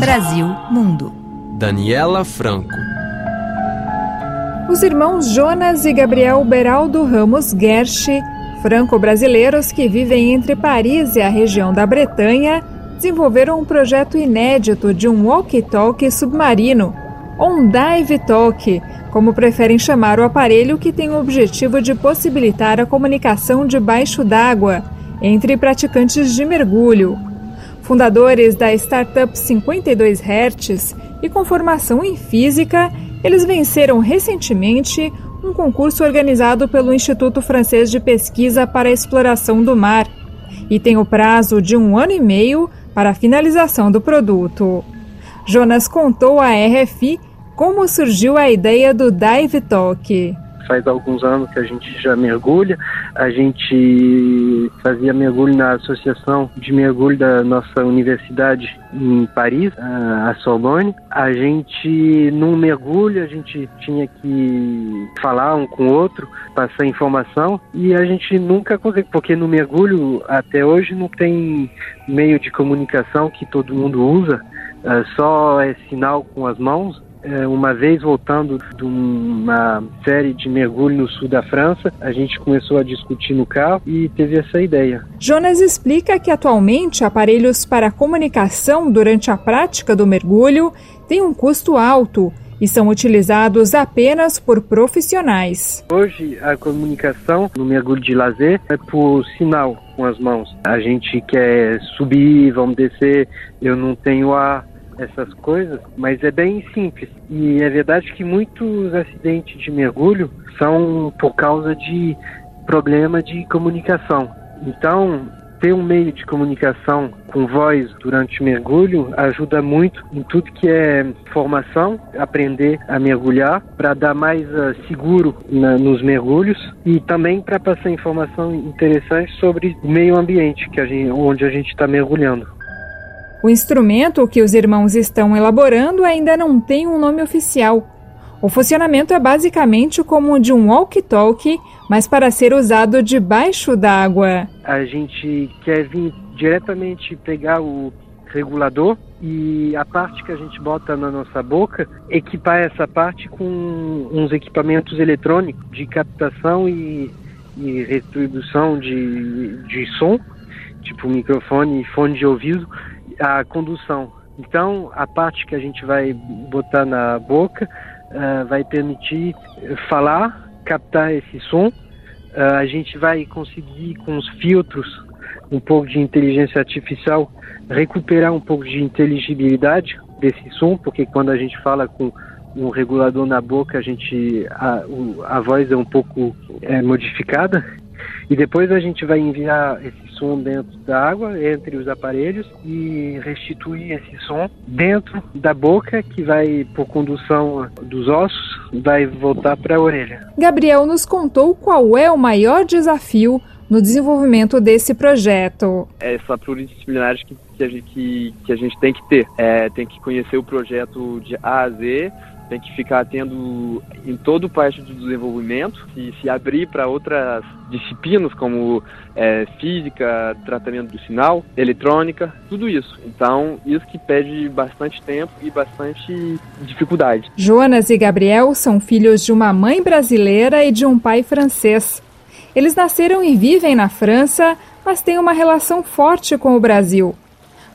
Brasil Mundo. Daniela Franco. Os irmãos Jonas e Gabriel Beraldo Ramos Gersh, franco-brasileiros que vivem entre Paris e a região da Bretanha, desenvolveram um projeto inédito de um walkie-talkie submarino, ou um dive talkie, como preferem chamar o aparelho que tem o objetivo de possibilitar a comunicação debaixo d'água entre praticantes de mergulho. Fundadores da startup 52 Hertz e com formação em física, eles venceram recentemente um concurso organizado pelo Instituto Francês de Pesquisa para a Exploração do Mar e tem o prazo de um ano e meio para a finalização do produto. Jonas contou à RFI como surgiu a ideia do Dive Talk faz alguns anos que a gente já mergulha. A gente fazia mergulho na associação de mergulho da nossa universidade em Paris, a Sorbonne. A gente, num mergulho, a gente tinha que falar um com o outro, passar informação e a gente nunca conseguiu, porque no mergulho até hoje não tem meio de comunicação que todo mundo usa, é só é sinal com as mãos uma vez voltando de uma série de mergulho no sul da França, a gente começou a discutir no carro e teve essa ideia. Jonas explica que atualmente aparelhos para comunicação durante a prática do mergulho têm um custo alto e são utilizados apenas por profissionais. Hoje a comunicação no mergulho de lazer é por sinal com as mãos. A gente quer subir, vamos descer, eu não tenho ar, essas coisas, mas é bem simples. E é verdade que muitos acidentes de mergulho são por causa de problema de comunicação. Então, ter um meio de comunicação com voz durante o mergulho ajuda muito em tudo que é formação, aprender a mergulhar, para dar mais uh, seguro na, nos mergulhos e também para passar informação interessante sobre o meio ambiente que a gente, onde a gente está mergulhando. O instrumento que os irmãos estão elaborando ainda não tem um nome oficial. O funcionamento é basicamente como o de um walkie-talkie, mas para ser usado debaixo d'água. A gente quer vir diretamente pegar o regulador e a parte que a gente bota na nossa boca, equipar essa parte com uns equipamentos eletrônicos de captação e, e retribuição de, de som, tipo microfone e fone de ouvido, a condução. Então, a parte que a gente vai botar na boca uh, vai permitir falar, captar esse som. Uh, a gente vai conseguir, com os filtros, um pouco de inteligência artificial, recuperar um pouco de inteligibilidade desse som, porque quando a gente fala com um regulador na boca, a gente a, a voz é um pouco é, modificada. E depois a gente vai enviar esse som dentro da água, entre os aparelhos, e restituir esse som dentro da boca, que vai, por condução dos ossos, vai voltar para a orelha. Gabriel nos contou qual é o maior desafio no desenvolvimento desse projeto. É essa pluridisciplinaridade que, que, a, gente, que, que a gente tem que ter. É, tem que conhecer o projeto de A a Z, tem que ficar tendo em todo parte do desenvolvimento e se abrir para outras disciplinas como é, física, tratamento do sinal, eletrônica, tudo isso. Então, isso que pede bastante tempo e bastante dificuldade. Jonas e Gabriel são filhos de uma mãe brasileira e de um pai francês. Eles nasceram e vivem na França, mas têm uma relação forte com o Brasil.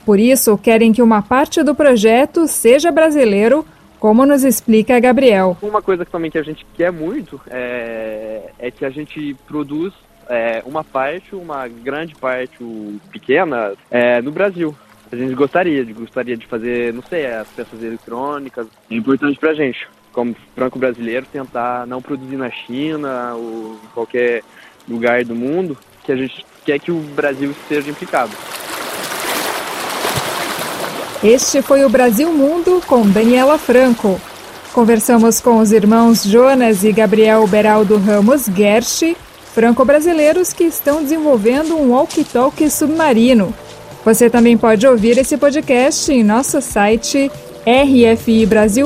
Por isso, querem que uma parte do projeto seja brasileiro como nos explica Gabriel. Uma coisa também que a gente quer muito é, é que a gente produz é, uma parte, uma grande parte pequena é, no Brasil. A gente gostaria, gostaria de fazer, não sei, as peças eletrônicas. É importante pra gente, como franco brasileiro, tentar não produzir na China ou em qualquer lugar do mundo, que a gente quer que o Brasil esteja implicado. Este foi o Brasil Mundo com Daniela Franco. Conversamos com os irmãos Jonas e Gabriel Beraldo Ramos Gersh, franco-brasileiros que estão desenvolvendo um walkie-talkie submarino. Você também pode ouvir esse podcast em nosso site rfibrasil.com.